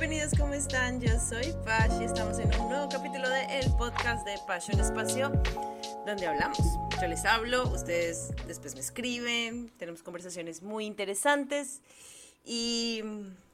bienvenidos, ¿cómo están? Yo soy Pash y estamos en un nuevo capítulo de el podcast de Passion Espacio, donde hablamos. Yo les hablo, ustedes después me escriben, tenemos conversaciones muy interesantes y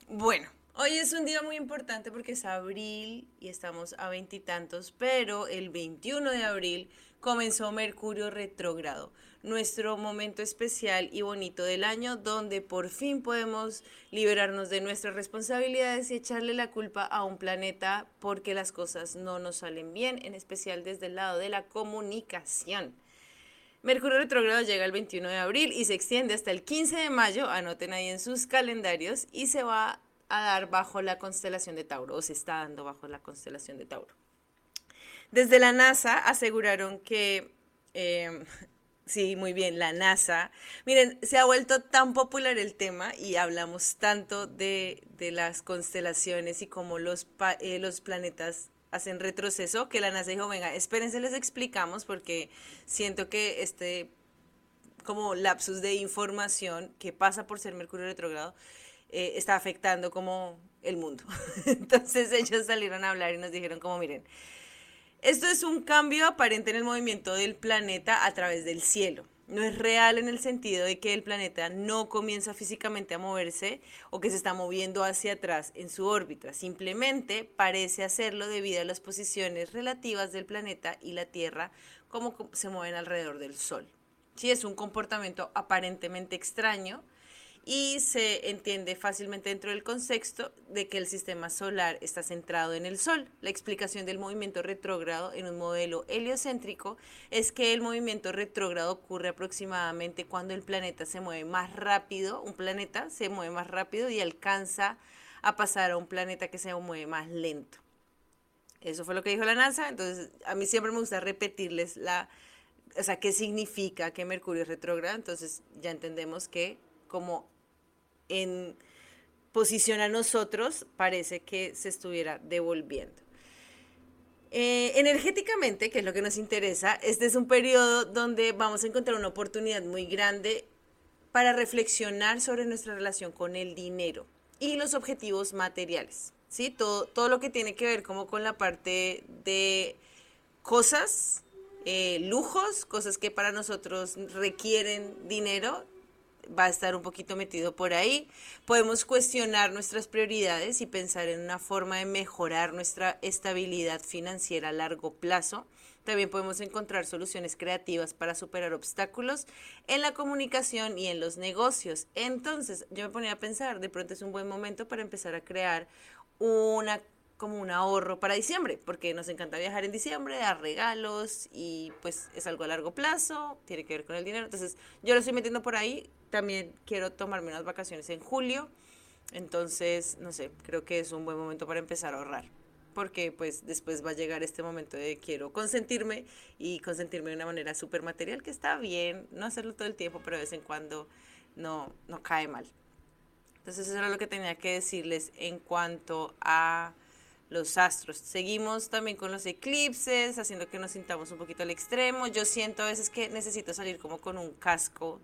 bueno, hoy es un día muy importante porque es abril y estamos a veintitantos, pero el 21 de abril comenzó Mercurio retrógrado, nuestro momento especial y bonito del año donde por fin podemos liberarnos de nuestras responsabilidades y echarle la culpa a un planeta porque las cosas no nos salen bien, en especial desde el lado de la comunicación. Mercurio retrógrado llega el 21 de abril y se extiende hasta el 15 de mayo, anoten ahí en sus calendarios, y se va a dar bajo la constelación de Tauro, o se está dando bajo la constelación de Tauro. Desde la NASA aseguraron que, em, sí, muy bien, la NASA, miren, se ha vuelto tan popular el tema y hablamos tanto de, las constelaciones y cómo los, eh, los planetas hacen retroceso, que la NASA dijo, venga, espérense, les explicamos porque siento que este como lapsus de información que pasa por ser Mercurio retrogrado eh, está afectando como el mundo. Entonces ellos salieron a hablar y nos dijeron como, miren, esto es un cambio aparente en el movimiento del planeta a través del cielo. No es real en el sentido de que el planeta no comienza físicamente a moverse o que se está moviendo hacia atrás en su órbita. Simplemente parece hacerlo debido a las posiciones relativas del planeta y la Tierra, como se mueven alrededor del Sol. Sí, es un comportamiento aparentemente extraño, y se entiende fácilmente dentro del contexto de que el sistema solar está centrado en el Sol. La explicación del movimiento retrógrado en un modelo heliocéntrico es que el movimiento retrógrado ocurre aproximadamente cuando el planeta se mueve más rápido, un planeta se mueve más rápido y alcanza a pasar a un planeta que se mueve más lento. Eso fue lo que dijo la NASA, entonces a mí siempre me gusta repetirles la, o sea, qué significa que Mercurio es retrógrado, entonces ya entendemos que como en posición a nosotros, parece que se estuviera devolviendo. Eh, energéticamente, que es lo que nos interesa, este es un periodo donde vamos a encontrar una oportunidad muy grande para reflexionar sobre nuestra relación con el dinero y los objetivos materiales. ¿sí? Todo, todo lo que tiene que ver como con la parte de cosas, eh, lujos, cosas que para nosotros requieren dinero va a estar un poquito metido por ahí. Podemos cuestionar nuestras prioridades y pensar en una forma de mejorar nuestra estabilidad financiera a largo plazo. También podemos encontrar soluciones creativas para superar obstáculos en la comunicación y en los negocios. Entonces, yo me ponía a pensar, de pronto es un buen momento para empezar a crear una como un ahorro para diciembre, porque nos encanta viajar en diciembre, dar regalos y pues es algo a largo plazo, tiene que ver con el dinero. Entonces yo lo estoy metiendo por ahí, también quiero tomarme unas vacaciones en julio, entonces no sé, creo que es un buen momento para empezar a ahorrar, porque pues después va a llegar este momento de quiero consentirme y consentirme de una manera súper material, que está bien, no hacerlo todo el tiempo, pero de vez en cuando no, no cae mal. Entonces eso era lo que tenía que decirles en cuanto a los astros. Seguimos también con los eclipses, haciendo que nos sintamos un poquito al extremo. Yo siento a veces que necesito salir como con un casco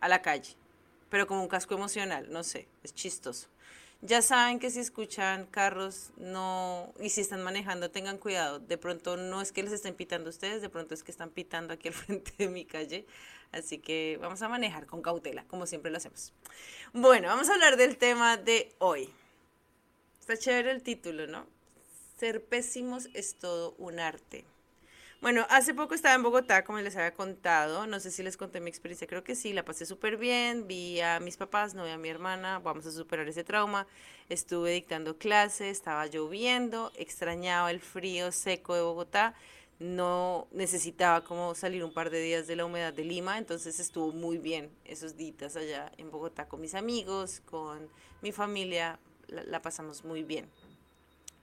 a la calle, pero como un casco emocional, no sé, es chistoso. Ya saben que si escuchan carros no y si están manejando tengan cuidado. De pronto no es que les estén pitando ustedes, de pronto es que están pitando aquí al frente de mi calle. Así que vamos a manejar con cautela, como siempre lo hacemos. Bueno, vamos a hablar del tema de hoy. Está chévere el título, ¿no? Ser pésimos es todo un arte. Bueno, hace poco estaba en Bogotá, como les había contado. No sé si les conté mi experiencia, creo que sí, la pasé súper bien. Vi a mis papás, no vi a mi hermana. Vamos a superar ese trauma. Estuve dictando clases, estaba lloviendo, extrañaba el frío seco de Bogotá. No necesitaba como salir un par de días de la humedad de Lima, entonces estuvo muy bien esos días allá en Bogotá con mis amigos, con mi familia, la, pasamos muy bien.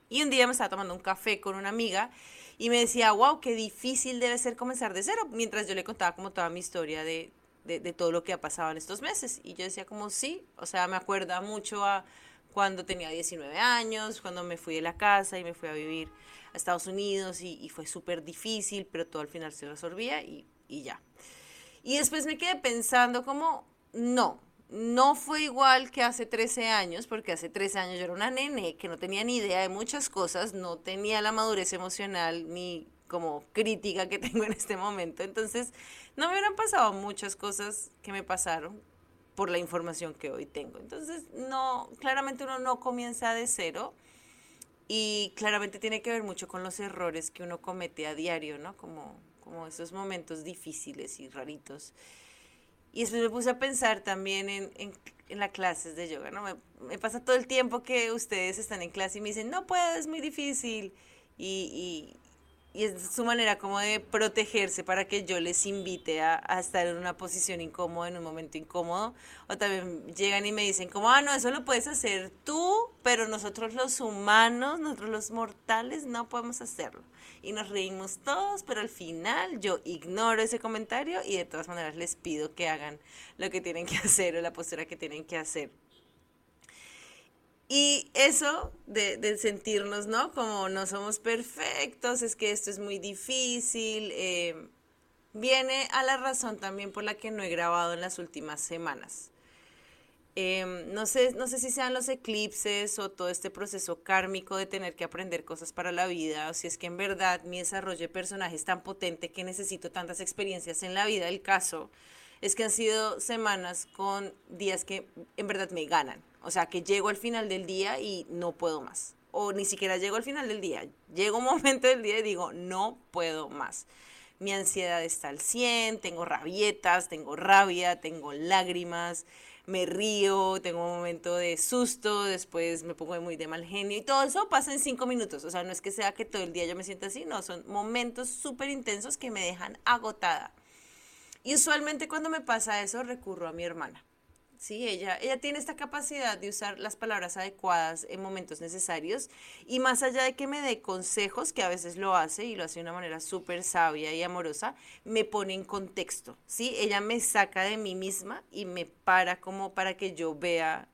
Y un día me estaba tomando un café con una amiga y me decía, wow, qué difícil debe ser comenzar de cero, mientras yo le contaba como toda mi historia de, de, todo lo que ha pasado en estos meses. Y yo decía como sí, o sea, me acuerda mucho a cuando tenía 19 años, cuando me fui de la casa y me fui a vivir a Estados Unidos y, fue súper difícil, pero todo al final se resolvía y, y ya. Y después me quedé pensando como, no, no fue igual que hace 13 años, porque hace 13 años yo era una nene que no tenía ni idea de muchas cosas, no tenía la madurez emocional ni como crítica que tengo en este momento. Entonces, no me hubieran pasado muchas cosas que me pasaron por la información que hoy tengo. Entonces, no, claramente uno no comienza de cero y claramente tiene que ver mucho con los errores que uno comete a diario, ¿no? Como, como esos momentos difíciles y raritos. Y después me puse a pensar también en, en, las clases de yoga, ¿no? Me, me, pasa todo el tiempo que ustedes están en clase y me dicen, no puedo, es muy difícil. Y, y, es su manera como de protegerse para que yo les invite a, a, estar en una posición incómoda, en un momento incómodo. O también llegan y me dicen como, ah, no, eso lo puedes hacer tú, pero nosotros los humanos, nosotros los mortales, no podemos hacerlo y nos reímos todos, pero al final yo ignoro ese comentario y de todas maneras les pido que hagan lo que tienen que hacer o la postura que tienen que hacer. Y eso de, sentirnos, ¿no? Como no somos perfectos, es que esto es muy difícil, eh, viene a la razón también por la que no he grabado en las últimas semanas. Eh, no, sé, no sé si sean los eclipses o todo este proceso kármico de tener que aprender cosas para la vida, o si es que en verdad mi desarrollo de personaje es tan potente que necesito tantas experiencias en la vida. El caso es que han sido semanas con días que en verdad me ganan. O sea, que llego al final del día y no puedo más. O ni siquiera llego al final del día. Llego un momento del día y digo, no puedo más. Mi ansiedad está al 100, tengo rabietas, tengo rabia, tengo lágrimas me río, tengo un momento de susto, después me pongo muy de mal genio y todo eso pasa en cinco minutos. O sea, no es que sea que todo el día yo me sienta así, no, son momentos súper intensos que me dejan agotada. Y usualmente cuando me pasa eso recurro a mi hermana. Sí, ella, ella tiene esta capacidad de usar las palabras adecuadas en momentos necesarios y más allá de que me dé consejos, que a veces lo hace y lo hace de una manera súper sabia y amorosa, me pone en contexto, ¿sí? Ella me saca de mí misma y me para como para que yo vea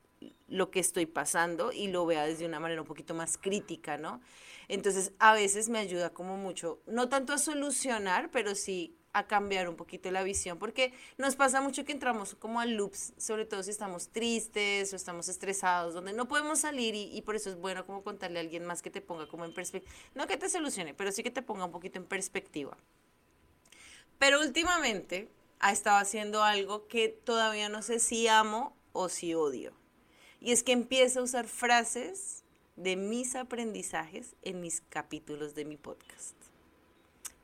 lo que estoy pasando y lo vea desde una manera un poquito más crítica, ¿no? Entonces, a veces me ayuda como mucho, no tanto a solucionar, pero sí a cambiar un poquito la visión, porque nos pasa mucho que entramos como a loops, sobre todo si estamos tristes o estamos estresados, donde no podemos salir y, por eso es bueno como contarle a alguien más que te ponga como en perspectiva, no que te solucione, pero sí que te ponga un poquito en perspectiva. Pero últimamente ha estado haciendo algo que todavía no sé si amo o si odio. Y es que empieza a usar frases de mis aprendizajes en mis capítulos de mi podcast.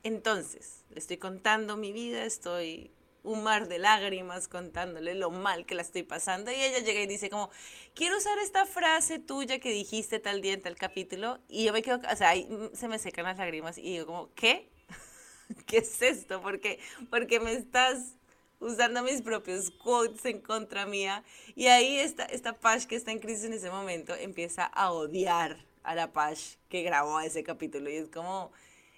Entonces, le estoy contando mi vida, estoy un mar de lágrimas contándole lo mal que la estoy pasando y ella llega y dice como, quiero usar esta frase tuya que dijiste tal día en tal capítulo y yo me quedo, o sea, ahí se me secan las lágrimas y digo como, ¿qué? ¿Qué es esto? ¿Por qué? Porque me estás usando mis propios quotes en contra mía y ahí esta, esta Pash que está en crisis en ese momento empieza a odiar a la Pash que grabó ese capítulo y es como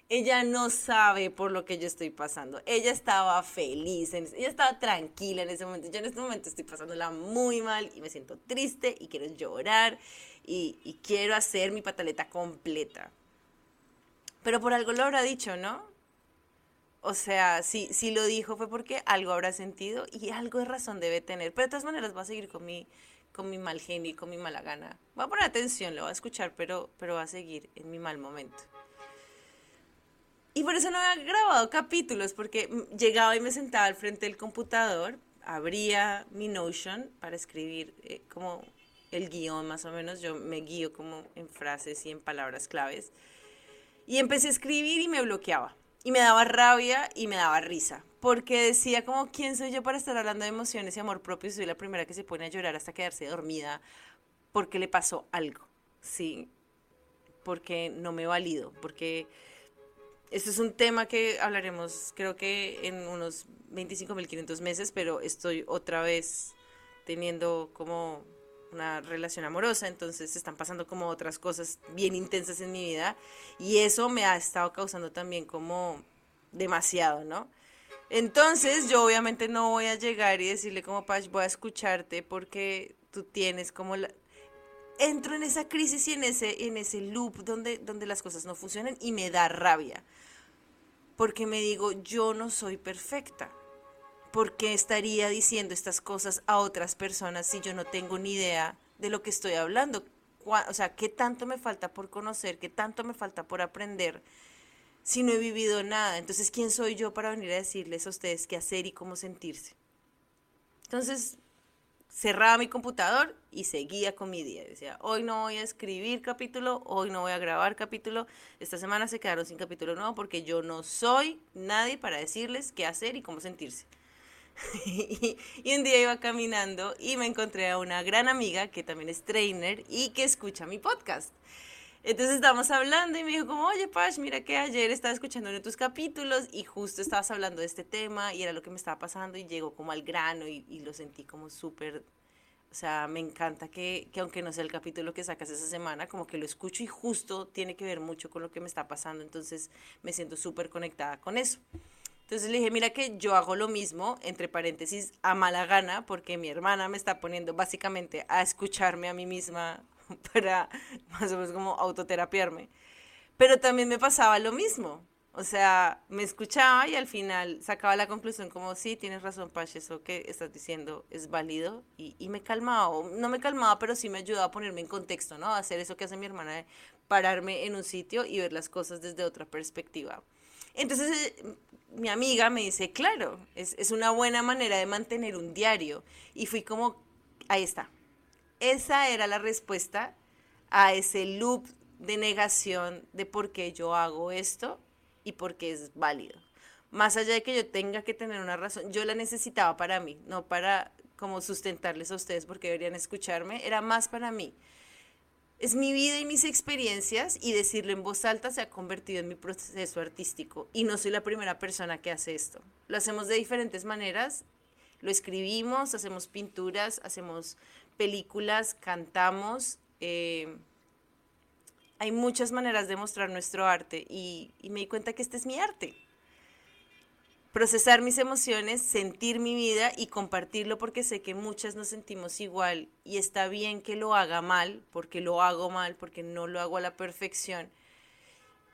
ella no sabe por lo que yo estoy pasando. Ella estaba feliz, ella estaba tranquila en ese momento. Yo en este momento estoy pasándola muy mal y me siento triste y quiero llorar y, quiero hacer mi pataleta completa. Pero por algo lo habrá dicho, ¿no? O sea, si, si lo dijo fue porque algo habrá sentido y algo de razón debe tener. Pero de todas maneras va a seguir con mi, con mi mal genio y con mi mala gana. Va a poner atención, lo va a escuchar, pero, pero va a seguir en mi mal momento. Y por eso no había grabado capítulos, porque llegaba y me sentaba al frente del computador, abría mi Notion para escribir eh, como el guion más o menos, yo me guío como en frases y en palabras claves, y empecé a escribir y me bloqueaba, y me daba rabia y me daba risa, porque decía como, ¿quién soy yo para estar hablando de emociones y amor propio? Soy la primera que se pone a llorar hasta quedarse dormida porque le pasó algo, ¿sí? Porque no me valido, porque este es un tema que hablaremos creo que en unos 25.500 meses, pero estoy otra vez teniendo como una relación amorosa, entonces están pasando como otras cosas bien intensas en mi vida y eso me ha estado causando también como demasiado, ¿no? Entonces yo obviamente no voy a llegar y decirle como Pach, voy a escucharte porque tú tienes como la... Entro en esa crisis y en ese, en ese loop donde, donde las cosas no funcionan y me da rabia porque me digo, yo no soy perfecta. ¿por qué estaría diciendo estas cosas a otras personas si yo no tengo ni idea de lo que estoy hablando? O sea, ¿qué tanto me falta por conocer? ¿Qué tanto me falta por aprender? si no he vivido nada? Entonces, ¿quién soy yo para venir a decirles a ustedes qué hacer y cómo sentirse? Entonces, cerraba mi computador y seguía con mi día. Decía, hoy no voy a escribir capítulo, hoy no voy a grabar capítulo. Esta semana se quedaron sin capítulo nuevo porque yo no soy nadie para decirles qué hacer y cómo sentirse. y, un día iba caminando y me encontré a una gran amiga que también es trainer y que escucha mi podcast. Entonces estábamos hablando y me dijo como, oye Pash, mira que ayer estaba escuchando uno de tus capítulos y justo estabas hablando de este tema y era lo que me estaba pasando y llegó como al grano y, lo sentí como súper, o sea, me encanta que, que, aunque no sea el capítulo que sacas esa semana, como que lo escucho y justo tiene que ver mucho con lo que me está pasando, entonces me siento súper conectada con eso. Entonces le dije, mira que yo hago lo mismo, entre paréntesis, a mala gana, porque mi hermana me está poniendo básicamente a escucharme a mí misma para más o menos como autoterapiarme. Pero también me pasaba lo mismo. O sea, me escuchaba y al final sacaba la conclusión como, sí, tienes razón, Pache, eso que estás diciendo es válido. Y, y me calmaba, no me calmaba, pero sí me ayudaba a ponerme en contexto, ¿no? A hacer eso que hace mi hermana, de pararme en un sitio y ver las cosas desde otra perspectiva. Entonces, eh, mi amiga me dice, claro, es, es una buena manera de mantener un diario. Y fui como, ahí está, esa era la respuesta a ese loop de negación de por qué yo hago esto y por qué es válido. Más allá de que yo tenga que tener una razón, yo la necesitaba para mí, no para como sustentarles a ustedes porque deberían escucharme, era más para mí. Es mi vida y mis experiencias y decirlo en voz alta se ha convertido en mi proceso artístico y no soy la primera persona que hace esto. Lo hacemos de diferentes maneras, lo escribimos, hacemos pinturas, hacemos películas, cantamos. Eh, hay muchas maneras de mostrar nuestro arte y, me di cuenta que este es mi arte. Procesar mis emociones, sentir mi vida y compartirlo porque sé que muchas nos sentimos igual y está bien que lo haga mal, porque lo hago mal, porque no lo hago a la perfección.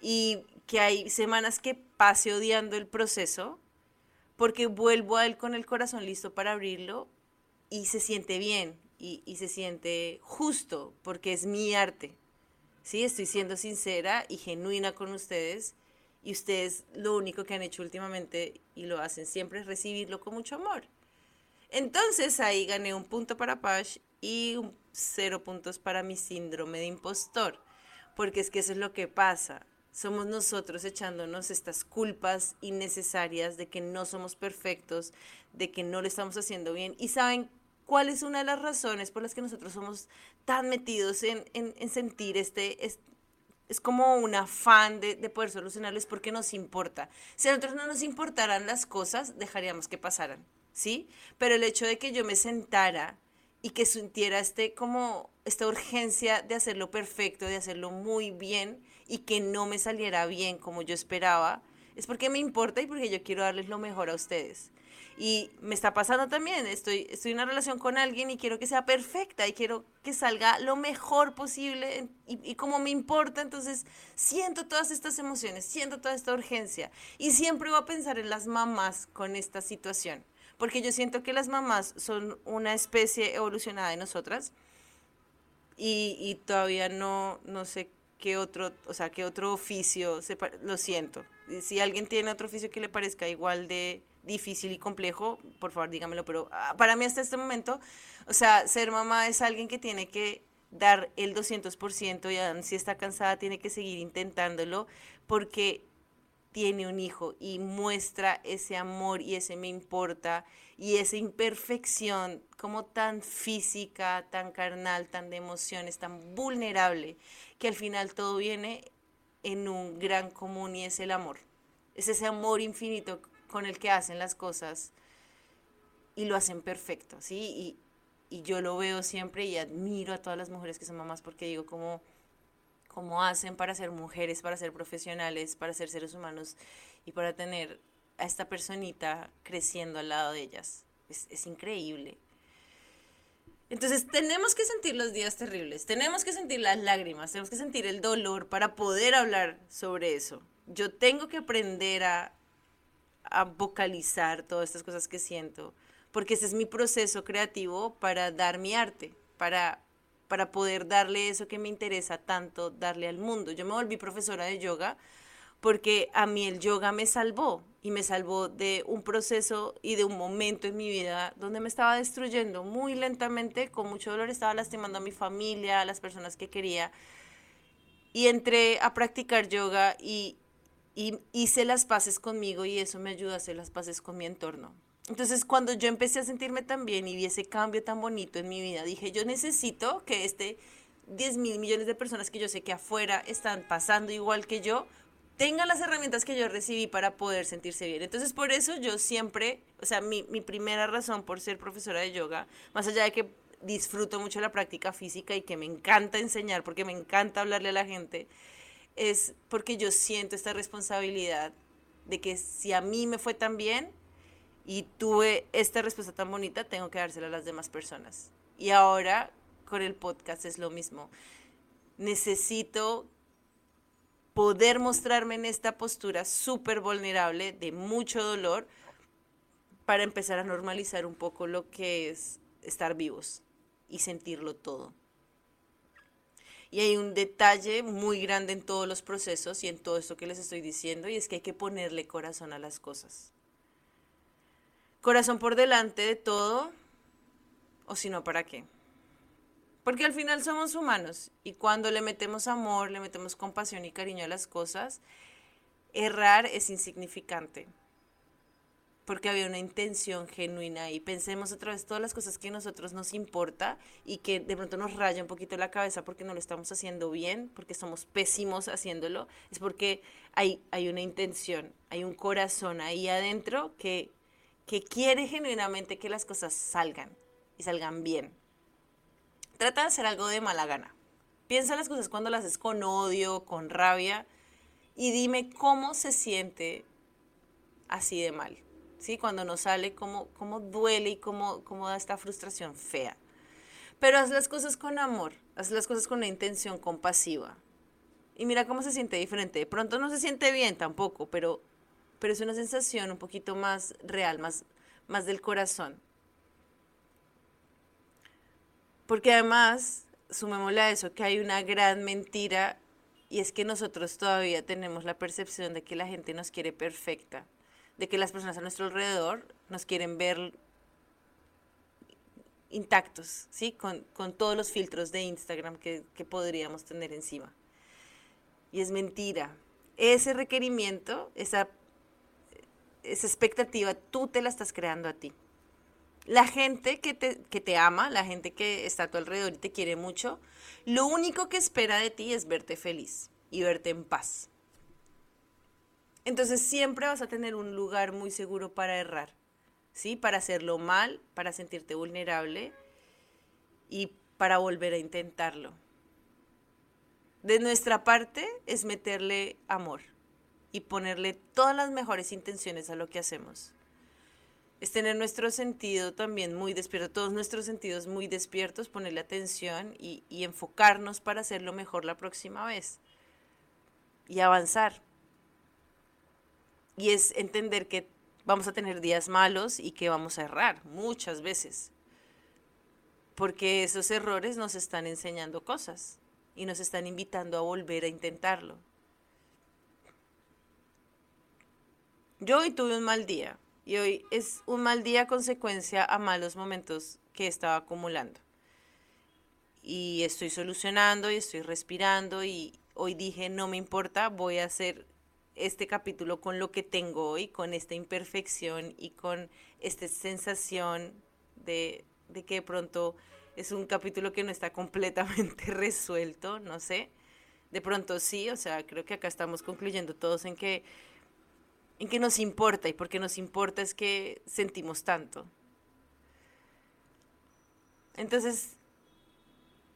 Y que hay semanas que pase odiando el proceso porque vuelvo a él con el corazón listo para abrirlo y se siente bien y, se siente justo porque es mi arte. Sí, estoy siendo sincera y genuina con ustedes y ustedes lo único que han hecho últimamente y lo hacen siempre es recibirlo con mucho amor. Entonces ahí gané un punto para Pash y cero puntos para mi síndrome de impostor, porque es que eso es lo que pasa. Somos nosotros echándonos estas culpas innecesarias de que no somos perfectos, de que no lo estamos haciendo bien. Y saben cuál es una de las razones por las que nosotros somos tan metidos en, sentir este, es, como un afán de, de, poder solucionarlo, porque nos importa. Si a nosotros no nos importaran las cosas, dejaríamos que pasaran, ¿sí? Pero el hecho de que yo me sentara y que sintiera este, como esta urgencia de hacerlo perfecto, de hacerlo muy bien y que no me saliera bien como yo esperaba, es porque me importa y porque yo quiero darles lo mejor a ustedes. Y me está pasando también, estoy, estoy en una relación con alguien y quiero que sea perfecta y quiero que salga lo mejor posible y, y, como me importa, entonces siento todas estas emociones, siento toda esta urgencia y siempre voy a pensar en las mamás con esta situación, porque yo siento que las mamás son una especie evolucionada de nosotras y, y todavía no, no sé qué otro, o sea, qué otro oficio, lo siento. Si alguien tiene otro oficio que le parezca igual de difícil y complejo, por favor dígamelo, pero ah, para mí hasta este momento, o sea, ser mamá es alguien que tiene que dar el 200% y si está cansada tiene que seguir intentándolo porque tiene un hijo y muestra ese amor y ese me importa y esa imperfección como tan física, tan carnal, tan de emociones, tan vulnerable, que al final todo viene en un gran común y es el amor. Es ese amor infinito con el que hacen las cosas y lo hacen perfecto, ¿sí? Y, y yo lo veo siempre y admiro a todas las mujeres que son mamás porque digo cómo, cómo hacen para ser mujeres, para ser profesionales, para ser seres humanos y para tener a esta personita creciendo al lado de ellas. Es increíble. Entonces tenemos que sentir los días terribles, tenemos que sentir las lágrimas, tenemos que sentir el dolor para poder hablar sobre eso. Yo tengo que aprender a, a vocalizar todas estas cosas que siento, porque ese es mi proceso creativo para dar mi arte, para, para poder darle eso que me interesa tanto, darle al mundo. Yo me volví profesora de yoga porque a mí el yoga me salvó y me salvó de un proceso y de un momento en mi vida donde me estaba destruyendo muy lentamente, con mucho dolor, estaba lastimando a mi familia, a las personas que quería. Y entré a practicar yoga y, hice las paces conmigo y eso me ayuda a hacer las paces con mi entorno. Entonces, cuando yo empecé a sentirme tan bien y vi ese cambio tan bonito en mi vida, dije, yo necesito que este 10 mil millones de personas que yo sé que afuera están pasando igual que yo, tengan las herramientas que yo recibí para poder sentirse bien. Entonces, por eso yo siempre, o sea, mi, mi primera razón por ser profesora de yoga, más allá de que disfruto mucho la práctica física y que me encanta enseñar, porque me encanta hablarle a la gente, es porque yo siento esta responsabilidad de que si a mí me fue tan bien y tuve esta respuesta tan bonita, tengo que dársela a las demás personas. Y ahora con el podcast es lo mismo. Necesito poder mostrarme en esta postura súper vulnerable, de mucho dolor, para empezar a normalizar un poco lo que es estar vivos y sentirlo todo. Y hay un detalle muy grande en todos los procesos y en todo esto que les estoy diciendo, y es que hay que ponerle corazón a las cosas. Corazón por delante de todo, o si no, ¿para qué? Porque al final somos humanos y cuando le metemos amor, le metemos compasión y cariño a las cosas, errar es insignificante. Porque había una intención genuina y pensemos otra vez todas las cosas que a nosotros nos importa y que de pronto nos raya un poquito la cabeza porque no lo estamos haciendo bien, porque somos pésimos haciéndolo, es porque hay, hay una intención, hay un corazón ahí adentro que, que quiere genuinamente que las cosas salgan y salgan bien. Trata de hacer algo de mala gana. Piensa las cosas cuando las haces con odio, con rabia, y dime cómo se siente así de mal. ¿Sí? Cuando no sale, cómo, cómo duele y cómo, cómo da esta frustración fea. Pero haz las cosas con amor, haz las cosas con una intención compasiva. Y mira cómo se siente diferente. De pronto no se siente bien tampoco, pero, pero es una sensación un poquito más real, más, más del corazón. Porque además, sumémosle a eso, que hay una gran mentira y es que nosotros todavía tenemos la percepción de que la gente nos quiere perfecta, de que las personas a nuestro alrededor nos quieren ver intactos, ¿sí? Con, todos los filtros de Instagram que, que podríamos tener encima. Y es mentira. Ese requerimiento, esa, esa expectativa, tú te la estás creando a ti. La gente que te, que te ama, la gente que está a tu alrededor y te quiere mucho, lo único que espera de ti es verte feliz y verte en paz. Entonces siempre vas a tener un lugar muy seguro para errar, ¿sí? Para hacerlo mal, para sentirte vulnerable y para volver a intentarlo. De nuestra parte es meterle amor y ponerle todas las mejores intenciones a lo que hacemos es tener nuestro sentido también muy despierto, todos nuestros sentidos muy despiertos, ponerle atención y, y enfocarnos para hacerlo mejor la próxima vez y avanzar. Y es entender que vamos a tener días malos y que vamos a errar muchas veces. Porque esos errores nos están enseñando cosas y nos están invitando a volver a intentarlo. Yo hoy tuve un mal día, y hoy es un mal día consecuencia a malos momentos que estaba acumulando. Y estoy solucionando y estoy respirando y hoy dije, no me importa, voy a hacer este capítulo con lo que tengo hoy, con esta imperfección y con esta sensación de, de que de pronto es un capítulo que no está completamente resuelto, no sé. De pronto sí, o sea, creo que acá estamos concluyendo todos en que en qué nos importa y por qué nos importa es que sentimos tanto. Entonces,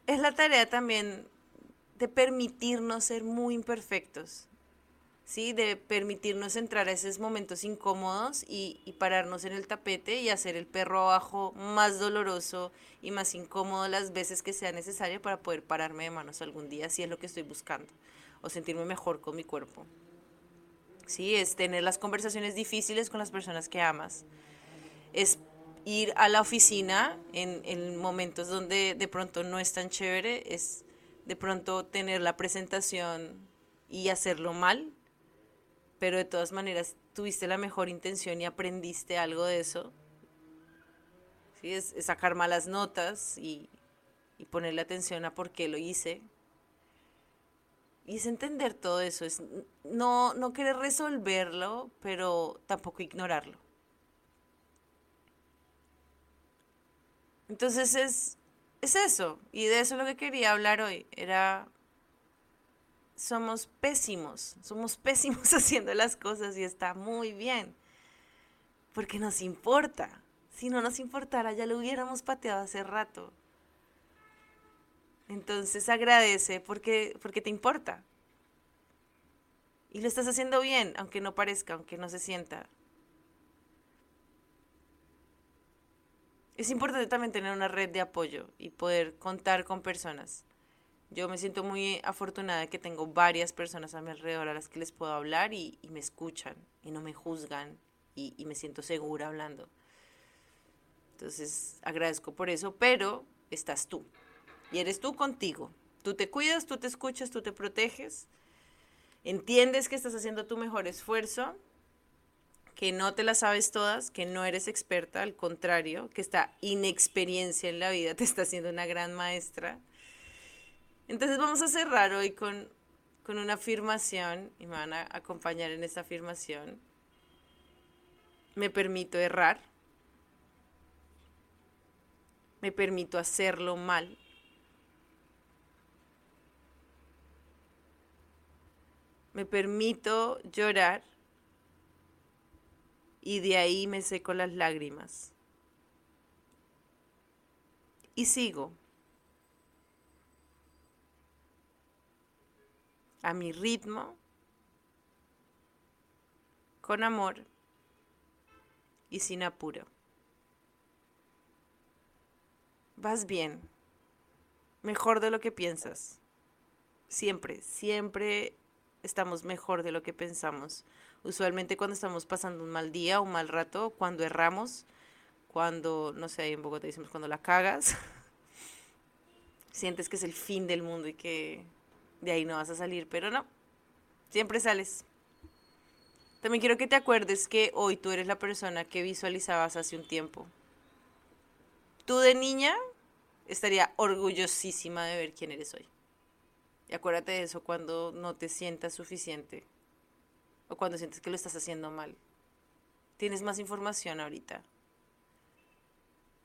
es la tarea también de permitirnos ser muy imperfectos, ¿sí? De permitirnos entrar a esos momentos incómodos y, y, pararnos en el tapete y hacer el perro abajo más doloroso y más incómodo las veces que sea necesario para poder pararme de manos algún día, si es lo que estoy buscando, o sentirme mejor con mi cuerpo. Sí, es tener las conversaciones difíciles con las personas que amas. Es ir a la oficina en, en momentos donde de pronto no es tan chévere, es de pronto tener la presentación y hacerlo mal, pero de todas maneras tuviste la mejor intención y aprendiste algo de eso. ¿Sí? Es, sacar malas notas y, y ponerle atención a por qué lo hice. Y es entender todo eso, es no, no querer resolverlo, pero tampoco ignorarlo. Entonces es, es eso, y de eso es lo que quería hablar hoy. Era, somos pésimos, somos pésimos haciendo las cosas y está muy bien, porque nos importa. Si no nos importara, ya lo hubiéramos pateado hace rato. Entonces agradece porque, porque te importa. Y lo estás haciendo bien, aunque no parezca, aunque no se sienta. Es importante también tener una red de apoyo y poder contar con personas. Yo me siento muy afortunada que tengo varias personas a mi alrededor a las que les puedo hablar y, me escuchan y no me juzgan y, y me siento segura hablando. Entonces agradezco por eso, pero estás tú y eres tú contigo. Tú te cuidas, tú te escuchas, tú te proteges, entiendes que estás haciendo tu mejor esfuerzo que no te las sabes todas, que no eres experta, al contrario, que esta inexperiencia en la vida te está haciendo una gran maestra. Entonces vamos a cerrar hoy con, con una afirmación y me van a acompañar en esta afirmación. Me permito errar. Me permito hacerlo mal. Me permito llorar y de ahí me seco las lágrimas. Y sigo. A mi ritmo, con amor y sin apuro. Vas bien, mejor de lo que piensas. Siempre, siempre estamos mejor de lo que pensamos. Usualmente cuando estamos pasando un mal día, un mal rato, cuando erramos, cuando, no sé, en Bogotá decimos cuando la cagas, sientes que es el fin del mundo y que de ahí no vas a salir, pero no, siempre sales. También quiero que te acuerdes que hoy tú eres la persona que visualizabas hace un tiempo. Tú de niña estaría orgullosísima de ver quién eres hoy. Y acuérdate de eso cuando no te sientas suficiente o cuando sientes que lo estás haciendo mal. Tienes más información ahorita,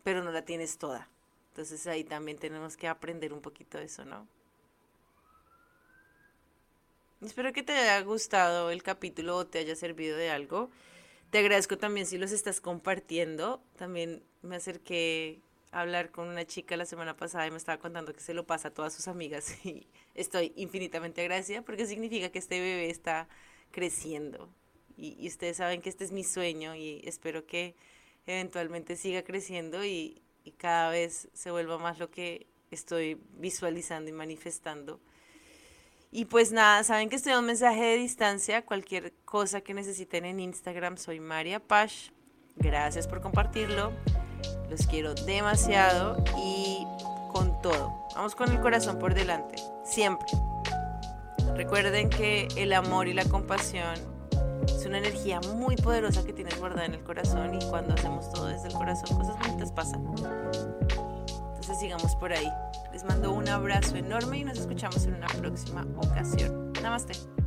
pero no la tienes toda. Entonces ahí también tenemos que aprender un poquito de eso, ¿no? Espero que te haya gustado el capítulo o te haya servido de algo. Te agradezco también si los estás compartiendo. También me acerqué hablar con una chica la semana pasada y me estaba contando que se lo pasa a todas sus amigas y estoy infinitamente agradecida porque significa que este bebé está creciendo. Y, ustedes saben que este es mi sueño y espero que eventualmente siga creciendo y, y cada vez se vuelva más lo que estoy visualizando y manifestando. Y pues nada, saben que estoy a un mensaje de distancia. Cualquier cosa que necesiten en Instagram, soy María Pash. Gracias por compartirlo. Los quiero demasiado y con todo. Vamos con el corazón por delante. Siempre. Recuerden que el amor y la compasión es una energía muy poderosa que tienes guardada en el corazón y cuando hacemos todo desde el corazón cosas bonitas pasan. Entonces sigamos por ahí. Les mando un abrazo enorme y nos escuchamos en una próxima ocasión. Namaste.